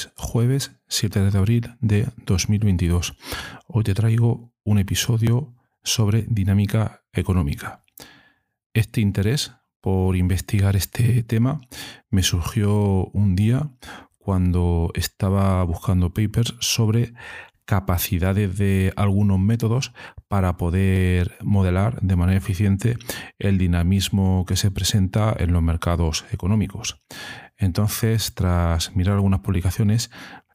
Es jueves 7 de abril de 2022. Hoy te traigo un episodio sobre dinámica económica. Este interés por investigar este tema me surgió un día cuando estaba buscando papers sobre capacidades de algunos métodos para poder modelar de manera eficiente el dinamismo que se presenta en los mercados económicos. Entonces, tras mirar algunas publicaciones,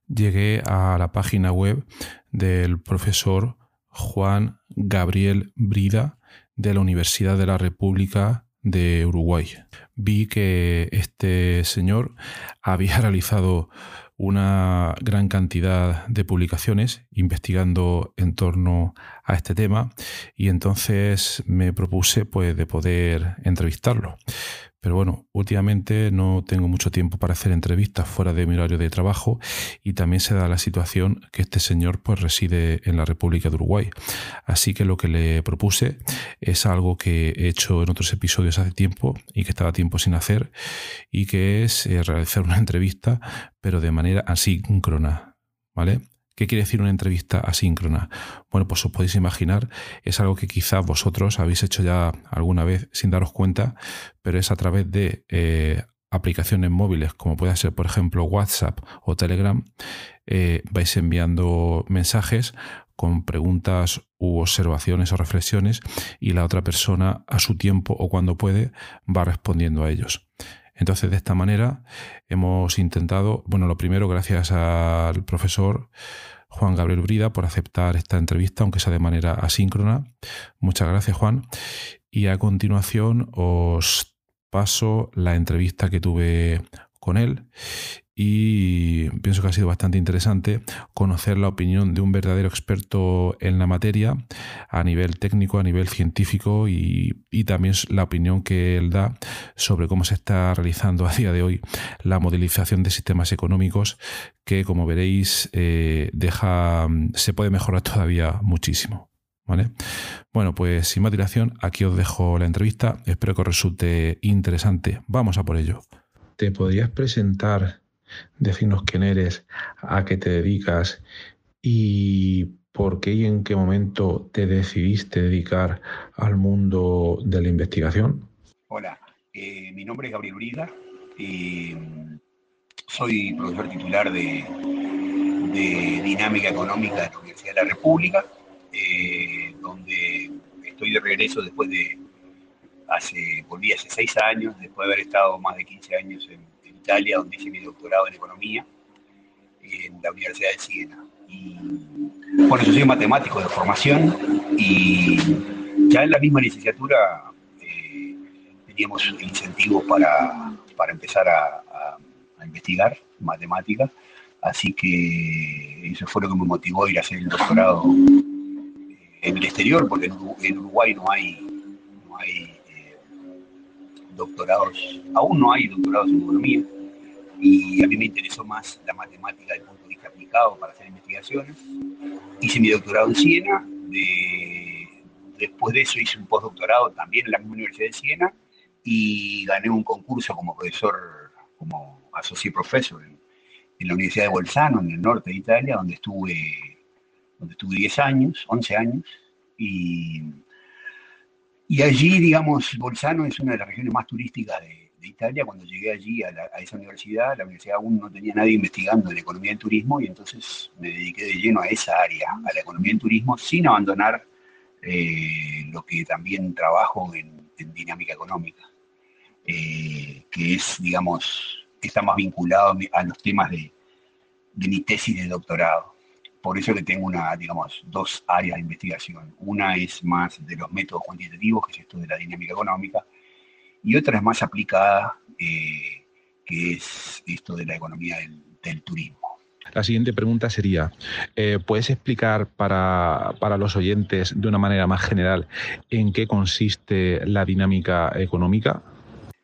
llegué a la página web del profesor Juan Gabriel Brida de la Universidad de la República de Uruguay. Vi que este señor había realizado una gran cantidad de publicaciones investigando en torno a este tema y entonces me propuse pues de poder entrevistarlo. Pero bueno, últimamente no tengo mucho tiempo para hacer entrevistas fuera de mi horario de trabajo y también se da la situación que este señor pues reside en la República de Uruguay. Así que lo que le propuse es algo que he hecho en otros episodios hace tiempo y que estaba tiempo sin hacer y que es eh, realizar una entrevista pero de manera asíncrona. ¿Vale? ¿Qué quiere decir una entrevista asíncrona? Bueno, pues os podéis imaginar, es algo que quizás vosotros habéis hecho ya alguna vez sin daros cuenta, pero es a través de eh, aplicaciones móviles, como puede ser, por ejemplo, WhatsApp o Telegram, eh, vais enviando mensajes con preguntas u observaciones o reflexiones y la otra persona a su tiempo o cuando puede va respondiendo a ellos. Entonces, de esta manera hemos intentado, bueno, lo primero, gracias al profesor Juan Gabriel Brida por aceptar esta entrevista, aunque sea de manera asíncrona. Muchas gracias, Juan. Y a continuación os paso la entrevista que tuve con él y pienso que ha sido bastante interesante conocer la opinión de un verdadero experto en la materia a nivel técnico, a nivel científico y, también la opinión que él da sobre cómo se está realizando a día de hoy la modelización de sistemas económicos que como veréis eh, deja, se puede mejorar todavía muchísimo. ¿Vale? Bueno, pues sin más dilación, aquí os dejo la entrevista. Espero que os resulte interesante. Vamos a por ello. ¿Te podrías presentar decirnos quién eres, a qué te dedicas y por qué y en qué momento te decidiste dedicar al mundo de la investigación. Hola, eh, mi nombre es Gabriel Uriga y soy profesor titular de, Dinámica Económica de la Universidad de la República, eh, donde estoy de regreso después de, hace, volví hace seis años, después de haber estado más de 15 años en Italia, donde hice mi doctorado en economía en la Universidad de Siena. Y bueno, yo soy matemático de formación y ya en la misma licenciatura eh, teníamos incentivos para, para empezar a, investigar matemáticas, así que eso fue lo que me motivó a ir a hacer el doctorado en el exterior, porque en Uruguay no hay, no hay eh, doctorados, aún no hay doctorados en economía, y a mí me interesó más la matemática desde el punto de vista aplicado para hacer investigaciones. Hice mi doctorado en Siena, después de eso hice un postdoctorado también en la misma Universidad de Siena y gané un concurso como profesor, como associate professor en, la Universidad de Bolzano, en el norte de Italia, donde estuve, donde estuve 10 años, 11 años, y, y allí, digamos, Bolzano es una de las regiones más turísticas de, Italia. Cuando llegué allí a, esa universidad, la universidad aún no tenía nadie investigando en economía del turismo y entonces me dediqué de lleno a esa área, a la economía del turismo, sin abandonar eh, lo que también trabajo en, dinámica económica, eh, que es, digamos, está más vinculado a los temas de, de mi tesis de doctorado por eso que tengo una, digamos, dos áreas de investigación. Una es más de los métodos cuantitativos, que es esto de la dinámica económica, y otra es más aplicada, eh, que es esto de la economía del, turismo. La siguiente pregunta sería, eh, ¿puedes explicar para, para, los oyentes de una manera más general en qué consiste la dinámica económica?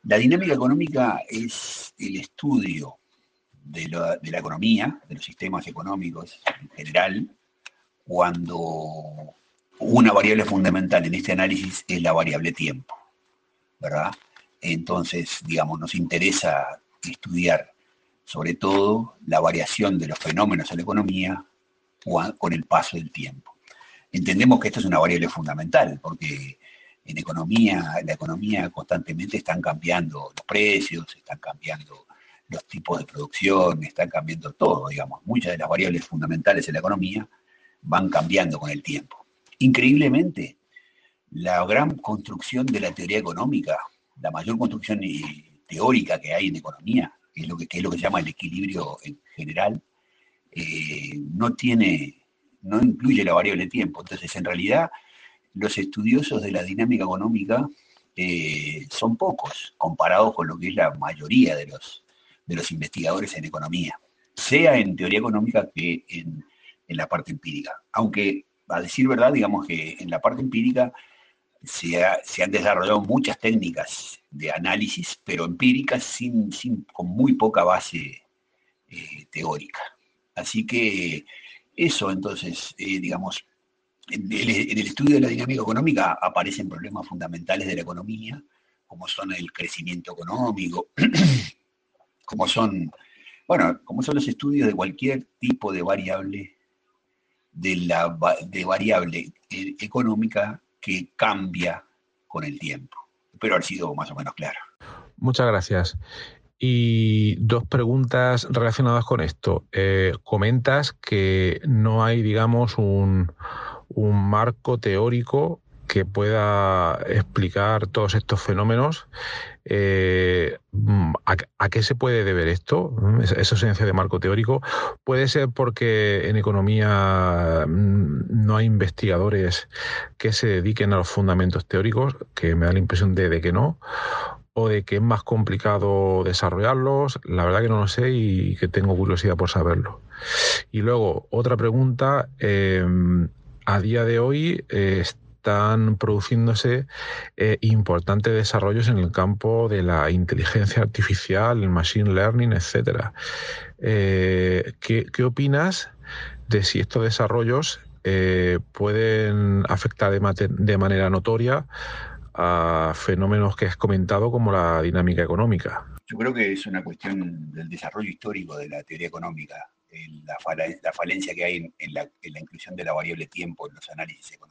La dinámica económica es el estudio de la, economía, de los sistemas económicos en general, cuando una variable fundamental en este análisis es la variable tiempo, ¿verdad? Entonces, digamos, nos interesa estudiar sobre todo la variación de los fenómenos en la economía con el paso del tiempo. Entendemos que esto es una variable fundamental, porque en economía, la economía constantemente están cambiando los precios, están cambiando los tipos de producción, están cambiando todo, digamos. Muchas de las variables fundamentales en la economía van cambiando con el tiempo. Increíblemente, la gran construcción de la teoría económica, la mayor construcción teórica que hay en economía, que es lo que, es lo que se llama el equilibrio en general, eh, no tiene, no incluye la variable tiempo. Entonces, en realidad, los estudiosos de la dinámica económica eh, son pocos comparados con lo que es la mayoría de los de los investigadores en economía, sea en teoría económica que en, la parte empírica. Aunque, a decir verdad, digamos que en la parte empírica se, han desarrollado muchas técnicas de análisis, pero empíricas sin, con muy poca base eh, teórica. Así que eso, entonces, eh, digamos, en el, en el, estudio de la dinámica económica aparecen problemas fundamentales de la economía, como son el crecimiento económico, como son, bueno, como son los estudios de cualquier tipo de variable, de, la, de variable eh, económica que cambia con el tiempo. Espero haber sido más o menos claro. Muchas gracias. Y dos preguntas relacionadas con esto. Eh, comentas que no hay, digamos, un, un marco teórico que pueda explicar todos estos fenómenos. Eh, ¿a, qué se puede deber esto? Esa ausencia de marco teórico. Puede ser porque en economía mm, no hay investigadores que se dediquen a los fundamentos teóricos, que me da la impresión de, que no, o de que es más complicado desarrollarlos. La verdad que no lo sé y que tengo curiosidad por saberlo. Y luego, otra pregunta. Eh, a día de hoy eh, están produciéndose eh, importantes desarrollos en el campo de la inteligencia artificial, el machine learning, etcétera. Eh, ¿qué, opinas de si estos desarrollos eh, pueden afectar de, manera notoria a fenómenos que has comentado como la dinámica económica? Yo creo que es una cuestión del desarrollo histórico de la teoría económica, la, falencia que hay en la inclusión de la variable tiempo en los análisis económicos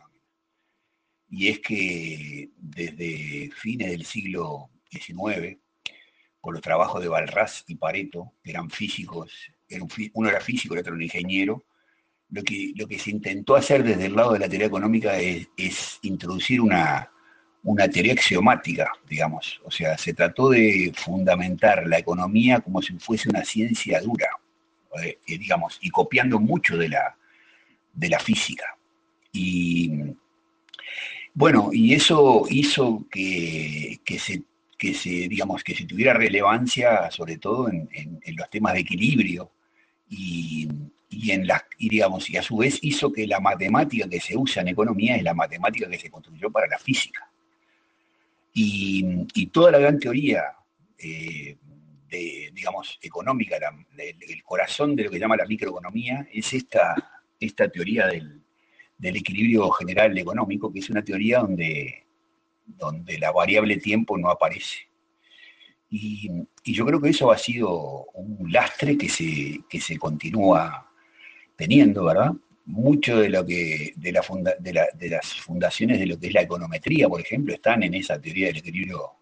y es que desde fines del siglo XIX, por los trabajos de Balras y Pareto, que eran físicos, uno era físico, el otro era ingeniero, lo que, lo que se intentó hacer desde el lado de la teoría económica es, introducir una, teoría axiomática, digamos. O sea, se trató de fundamentar la economía como si fuese una ciencia dura, eh, digamos, y copiando mucho de la, de la física. Y bueno, y eso hizo que, se, se, digamos, que se tuviera relevancia, sobre todo en, los temas de equilibrio, y, en las, digamos, y a su vez hizo que la matemática que se usa en economía es la matemática que se construyó para la física. Y, toda la gran teoría, eh, digamos, económica, el, corazón de lo que llama la microeconomía, es esta, esta teoría del, del equilibrio general económico, que es una teoría donde, donde la variable tiempo no aparece. Y, yo creo que eso ha sido un lastre que se, que se continúa teniendo, ¿verdad? Mucho de lo que de, de, las fundaciones de lo que es la econometría, por ejemplo, están en esa teoría del equilibrio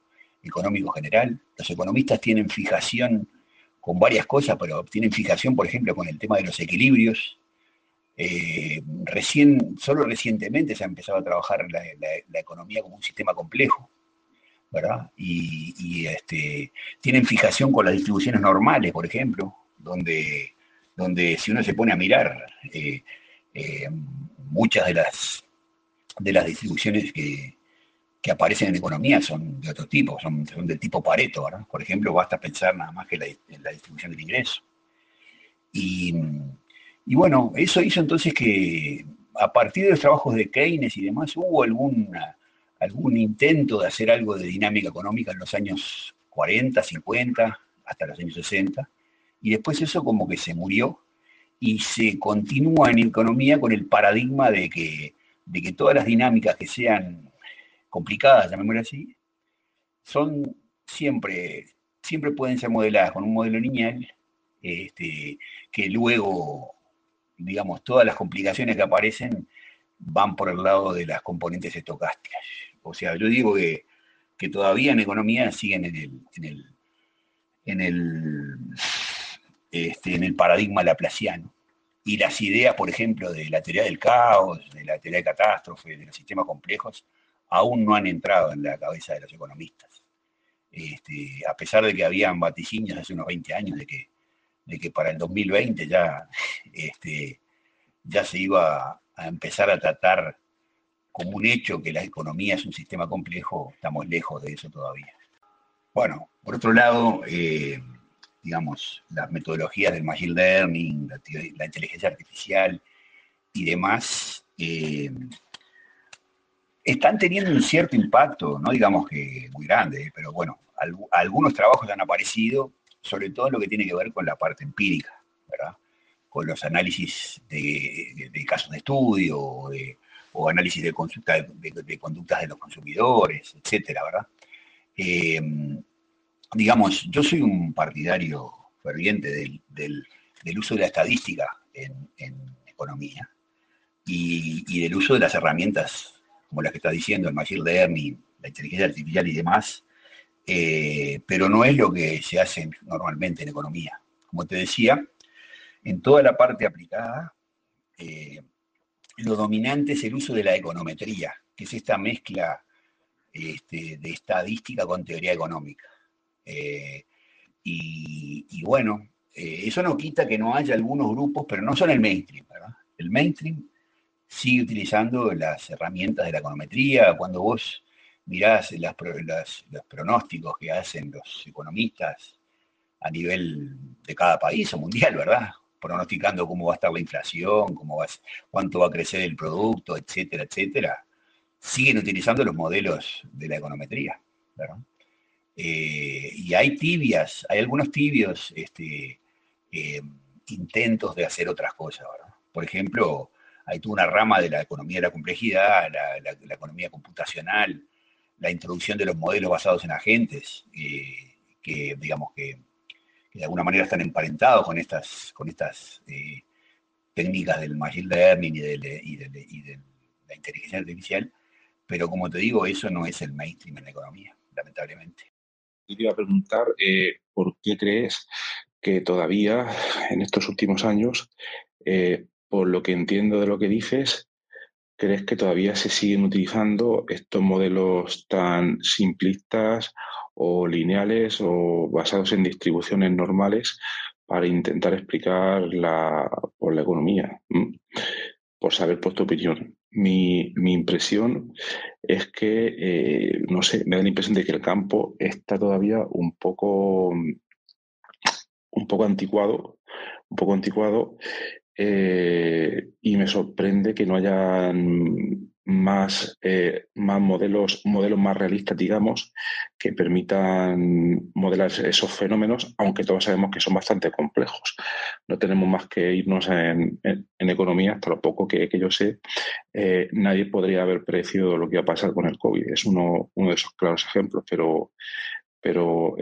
económico general. Los economistas tienen fijación con varias cosas, pero tienen fijación, por ejemplo, con el tema de los equilibrios. Eh, recién, solo recientemente se ha empezado a trabajar la, economía como un sistema complejo, ¿verdad? Y, este, tienen fijación con las distribuciones normales, por ejemplo, donde, donde si uno se pone a mirar, eh, eh, muchas de las, de las distribuciones que, que aparecen en economía son de otro tipo, son, son tipo Pareto, ¿verdad? Por ejemplo, basta pensar nada más que en la distribución del ingreso. Y, y, bueno, eso hizo entonces que a partir de los trabajos de Keynes y demás hubo algún intento de hacer algo de dinámica económica en los años 40, 50, hasta los años 60, y después eso como que se murió y se continúa en economía con el paradigma de que, de que todas las dinámicas que sean complicadas, llamémoslo así, son siempre, siempre pueden ser modeladas con un modelo lineal, este, que luego, digamos, todas las complicaciones que aparecen van por el lado de las componentes estocásticas. O sea, yo digo que, todavía en economía siguen en el, en el, este, en el paradigma laplaciano. Y las ideas, por ejemplo, de la teoría del caos, de la teoría de catástrofe, de los sistemas complejos, aún no han entrado en la cabeza de los economistas. Este, a pesar de que habían vaticinios hace unos 20 años de que, de que para el 2020 ya, este, ya se iba a empezar a tratar como un hecho que la economía es un sistema complejo, estamos lejos de eso todavía. Bueno, por otro lado, eh, digamos, las metodologías del machine learning, la, inteligencia artificial y demás, eh, están teniendo un cierto impacto, no digamos que muy grande, pero bueno, algunos trabajos han aparecido, sobre todo lo que tiene que ver con la parte empírica, ¿verdad? Con los análisis de, casos de estudio o, análisis de, de, conductas de los consumidores, etcétera, ¿verdad? Eh, digamos, yo soy un partidario ferviente del, uso de la estadística en, economía y, y, del uso de las herramientas como las que está diciendo, el machine learning, la inteligencia artificial y demás, eh, pero no es lo que se hace normalmente en economía. Como te decía, en toda la parte aplicada, eh, lo dominante es el uso de la econometría, que es esta mezcla este, de estadística con teoría económica. Eh, y, y, bueno, eso no quita que no haya algunos grupos, pero no son el mainstream, ¿verdad? El mainstream sigue utilizando las herramientas de la econometría. Cuando vos mirás los pronósticos que hacen los economistas a nivel de cada país o mundial, ¿verdad? Pronosticando cómo va a estar la inflación, cómo va, cuánto va a crecer el producto, etcétera, etcétera, siguen utilizando los modelos de la econometría, ¿verdad? Eh, y hay tibias, hay algunos tibios este, eh, intentos de hacer otras cosas, ¿verdad? Por ejemplo, hay toda una rama de la economía de la complejidad, la, economía computacional, la introducción de los modelos basados en agentes, eh, que digamos que, de alguna manera están emparentados con estas, con estas eh, técnicas del machine learning y de, la inteligencia artificial, pero como te digo, eso no es el mainstream en la economía, lamentablemente. Y te iba a preguntar, eh, ¿por qué crees que todavía en estos últimos años por lo que entiendo de lo que dices, ¿crees que todavía se siguen utilizando estos modelos tan simplistas o lineales o basados en distribuciones normales para intentar explicar la, por la economía? Mm. Por saber por tu opinión. Mi, impresión es que, eh, no sé, me da la impresión de que el campo está todavía un poco, un poco anticuado, un poco anticuado eh, y me sorprende que no haya más, eh, más modelos, modelos más realistas, digamos, que permitan modelar esos fenómenos, aunque todos sabemos que son bastante complejos. No tenemos más que irnos en, economía, hasta lo poco que, yo sé, eh, nadie podría haber predecido lo que iba a pasar con el COVID. Es uno, uno de esos claros ejemplos, pero, pero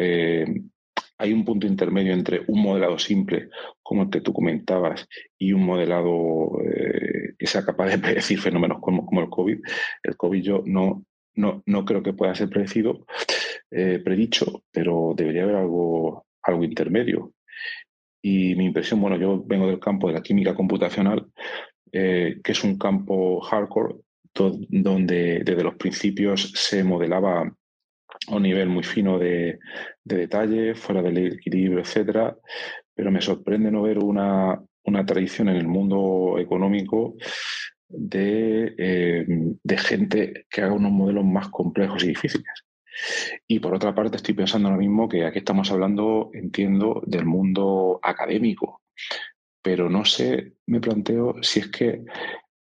hay un punto intermedio entre un modelado simple, como el que tú comentabas, y un modelado eh, que sea capaz de predecir fenómenos como, el COVID. El COVID yo no, no, no creo que pueda ser predecido. eh, predicho, pero debería haber algo, algo intermedio. Y mi impresión, bueno, yo vengo del campo de la química computacional, eh, que es un campo hardcore, donde desde los principios se modelaba un nivel muy fino de, detalle, fuera del equilibrio, etcétera. Pero me sorprende no ver una, una tradición en el mundo económico de, eh, de, gente que haga unos modelos más complejos y difíciles. Y por otra parte, estoy pensando ahora mismo que aquí estamos hablando, entiendo, del mundo académico, pero no sé, me planteo si es que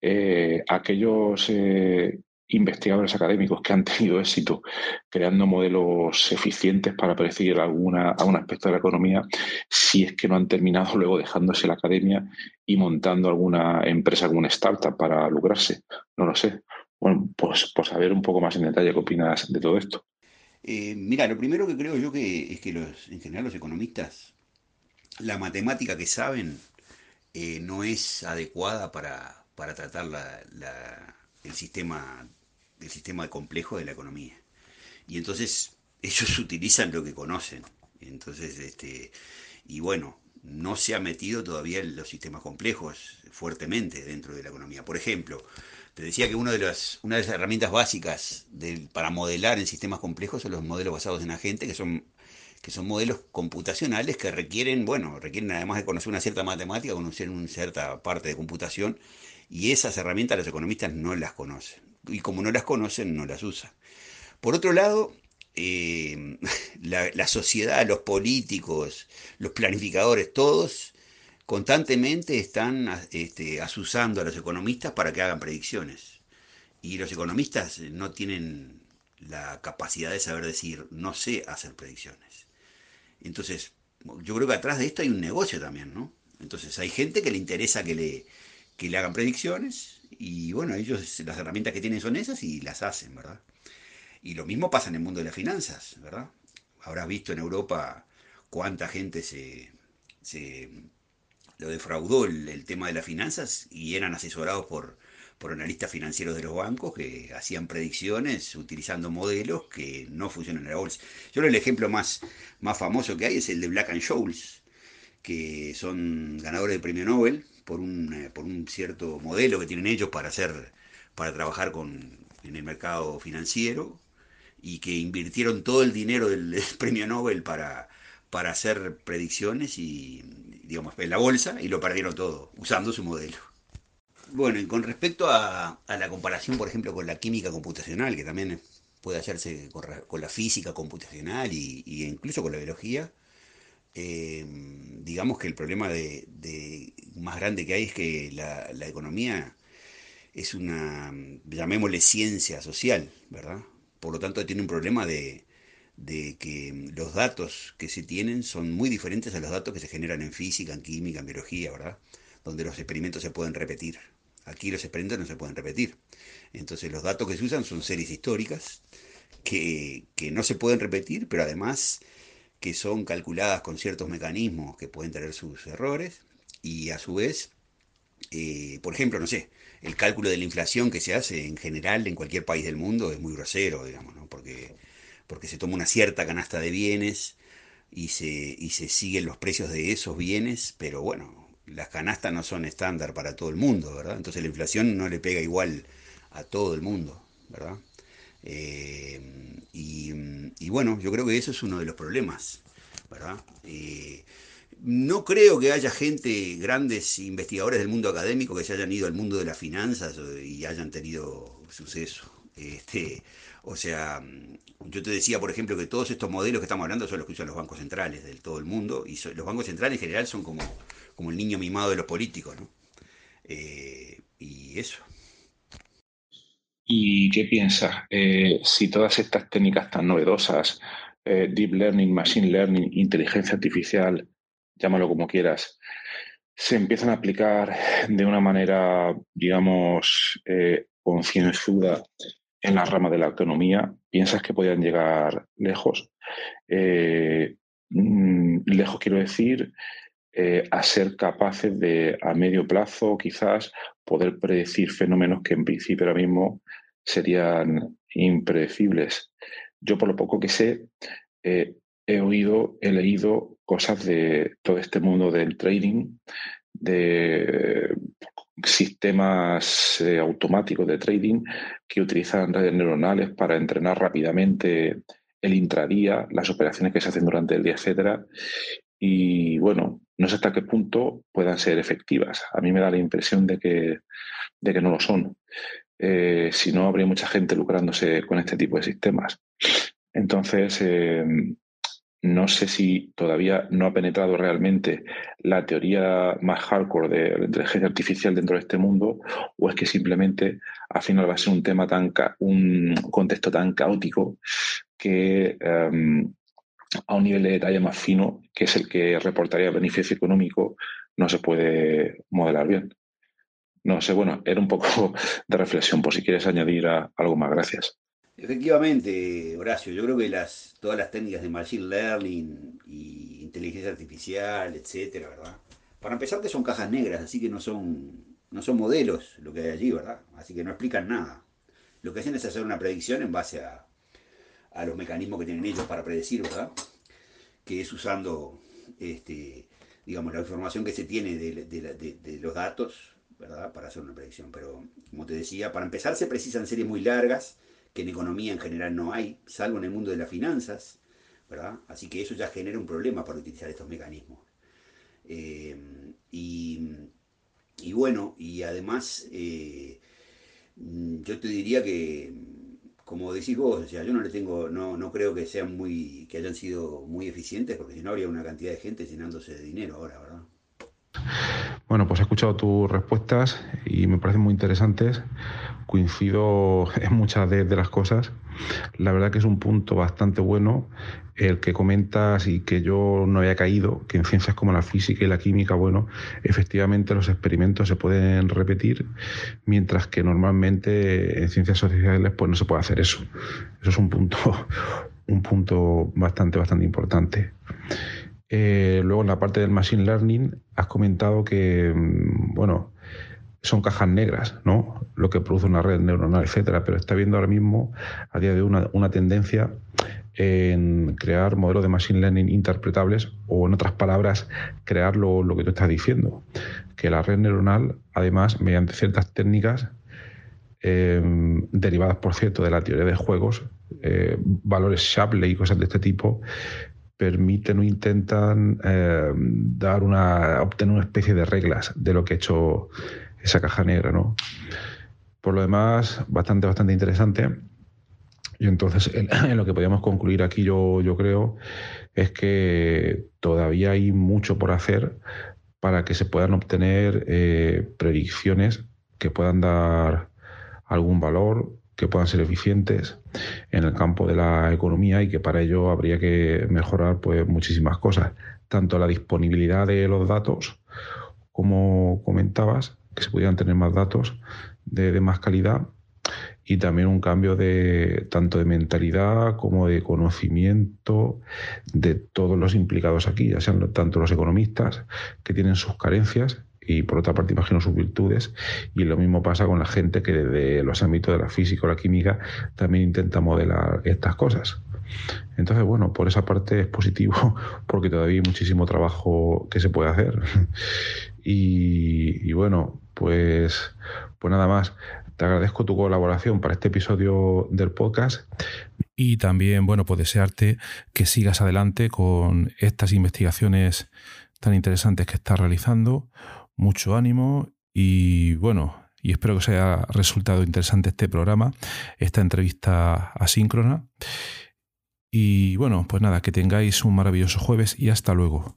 eh, aquellos eh, investigadores académicos que han tenido éxito creando modelos eficientes para predecir alguna, algún aspecto de la economía, si es que no han terminado luego dejándose la academia y montando alguna empresa, alguna startup para lucrarse. No lo sé. Bueno, pues por saber un poco más en detalle qué opinas de todo esto. Eh, mira, lo primero que creo yo que es que los, en general los economistas, la matemática que saben eh, no es adecuada para, para tratar la, el sistema el sistema complejo de la economía. Y entonces ellos utilizan lo que conocen. Entonces, este, y bueno, no se ha metido todavía en los sistemas complejos fuertemente dentro de la economía. Por ejemplo, te decía que una de las, una de las herramientas básicas para modelar en sistemas complejos son los modelos basados en agentes, que son, que son modelos computacionales que requieren, bueno, requieren además de conocer una cierta matemática, conocer una cierta parte de computación, y esas herramientas los economistas no las conocen. Y como no las conocen, no las usan. Por otro lado, eh, la, sociedad, los políticos, los planificadores, todos constantemente están este, asusando a los economistas para que hagan predicciones. Y los economistas no tienen la capacidad de saber decir, no sé hacer predicciones. Entonces, yo creo que atrás de esto hay un negocio también, ¿no? Entonces, hay gente que le interesa que le, que le hagan predicciones y bueno, ellos las herramientas que tienen son esas y las hacen, ¿verdad? Y lo mismo pasa en el mundo de las finanzas, ¿verdad? Habrás visto en Europa cuánta gente se, se lo defraudó el, tema de las finanzas y eran asesorados por, por analistas financieros de los bancos que hacían predicciones utilizando modelos que no funcionan en la bolsa. Yo creo el ejemplo más, más famoso que hay es el de Black and Scholes, que son ganadores del premio Nobel por un, eh, por un cierto modelo que tienen ellos para hacer, para trabajar con, en el mercado financiero y que invirtieron todo el dinero del premio Nobel para, para hacer predicciones y, digamos, en la bolsa y lo perdieron todo usando su modelo. Bueno, y con respecto a, la comparación, por ejemplo, con la química computacional, que también puede hacerse con, la física computacional y, incluso con la biología, eh, digamos que el problema de, más grande que hay es que la, economía es una, llamémosle ciencia social, ¿verdad? Por lo tanto, tiene un problema de, de que los datos que se tienen son muy diferentes a los datos que se generan en física, en química, en biología, ¿verdad? Donde los experimentos se pueden repetir. Aquí los experimentos no se pueden repetir. Entonces los datos que se usan son series históricas que, no se pueden repetir, pero además que son calculadas con ciertos mecanismos que pueden tener sus errores y a su vez, eh, por ejemplo, no sé, el cálculo de la inflación que se hace en general en cualquier país del mundo es muy grosero, digamos, ¿no? Porque porque se toma una cierta canasta de bienes y se, y se siguen los precios de esos bienes, pero bueno, las canastas no son estándar para todo el mundo, ¿verdad? Entonces la inflación no le pega igual a todo el mundo, ¿verdad? Eh, y, bueno, yo creo que eso es uno de los problemas, ¿verdad? Eh, no creo que haya gente, grandes investigadores del mundo académico que se hayan ido al mundo de las finanzas y hayan tenido suceso. Este, o sea, yo te decía, por ejemplo, que todos estos modelos que estamos hablando son los que usan los bancos centrales de todo el mundo, y los bancos centrales en general son como, como el niño mimado de los políticos, ¿no? Eh, y eso. ¿Y qué piensas? Eh, si todas estas técnicas tan novedosas, eh, deep learning, machine learning, inteligencia artificial, llámalo como quieras, se empiezan a aplicar de una manera, digamos, concienzuda en la rama de la economía, ¿piensas que podrían llegar lejos? Eh, mm, lejos quiero decir eh, a ser capaces de, a medio plazo, quizás, poder predecir fenómenos que en principio ahora mismo serían impredecibles. yo por lo poco que sé, eh, he oído, he leído cosas de todo este mundo del trading, de sistemas eh, automáticos de trading que utilizan redes neuronales para entrenar rápidamente el intradía, las operaciones que se hacen durante el día, etcétera. Y bueno, no sé hasta qué punto puedan ser efectivas. A mí me da la impresión de que, de que no lo son. Eh, si no, habría mucha gente lucrándose con este tipo de sistemas. Entonces, eh, no sé si todavía no ha penetrado realmente la teoría más hardcore de la inteligencia artificial dentro de este mundo, o es que simplemente al final va a ser un tema tan un contexto tan caótico que em, a un nivel de detalle más fino, que es el que reportaría beneficio económico, no se puede modelar bien. No sé, bueno, era un poco de reflexión, por si quieres añadir algo más, gracias. Efectivamente, Horacio, yo creo que las, todas las técnicas de Machine Learning y inteligencia artificial, etcétera, ¿verdad? Para empezar, que son cajas negras, así que no son, no son modelos lo que hay allí, ¿verdad? Así que no explican nada. Lo que hacen es hacer una predicción en base a, a los mecanismos que tienen ellos para predecir, ¿verdad? Que es usando, este, digamos, la información que se tiene de, los datos, ¿verdad? Para hacer una predicción. Pero, como te decía, para empezar se precisan series muy largas que en economía en general no hay, salvo en el mundo de las finanzas, ¿verdad? Así que eso ya genera un problema para utilizar estos mecanismos. Eh, y, bueno, y además eh, yo te diría que, como decís vos, o sea, yo no le tengo, no, no creo que sean muy, que hayan sido muy eficientes, porque si no habría una cantidad de gente llenándose de dinero ahora, ¿verdad? Bueno, pues he escuchado tus respuestas y me parecen muy interesantes. Coincido en muchas de, las cosas. La verdad que es un punto bastante bueno el que comentas y que yo no había caído, que en ciencias como la física y la química, bueno, efectivamente los experimentos se pueden repetir, mientras que normalmente en ciencias sociales pues no se puede hacer eso. Eso es un punto, un punto bastante, bastante importante. Eh, luego en la parte del machine learning has comentado que, mm, bueno, son cajas negras, ¿no? Lo que produce una red neuronal, etcétera, pero está viendo ahora mismo, a día de hoy, una, tendencia en crear modelos de machine learning interpretables o, en otras palabras, crear lo, que tú estás diciendo. Que la red neuronal, además, mediante ciertas técnicas em, derivadas, por cierto, de la teoría de juegos, eh, valores Shapley y cosas de este tipo, permiten o intentan eh, dar una, obtener una especie de reglas de lo que ha hecho esa caja negra, ¿no? Por lo demás, bastante, bastante interesante. Y entonces, en, lo que podríamos concluir aquí, yo, yo creo, es que todavía hay mucho por hacer para que se puedan obtener eh, predicciones que puedan dar algún valor, que puedan ser eficientes en el campo de la economía y que para ello habría que mejorar pues, muchísimas cosas, tanto la disponibilidad de los datos, como comentabas, que se pudieran tener más datos de, más calidad y también un cambio de tanto de mentalidad como de conocimiento de todos los implicados aquí, ya sean tanto los economistas que tienen sus carencias y por otra parte imagino sus virtudes y lo mismo pasa con la gente que desde los ámbitos de la física o la química también intenta modelar estas cosas. Entonces, bueno, por esa parte es positivo porque todavía hay muchísimo trabajo que se puede hacer. Y, bueno, pues, pues nada más. Te agradezco tu colaboración para este episodio del podcast. Y también, bueno, pues desearte que sigas adelante con estas investigaciones tan interesantes que estás realizando mucho ánimo y bueno, y espero que os haya resultado interesante este programa, esta entrevista asíncrona. Y bueno, pues nada, que tengáis un maravilloso jueves y hasta luego.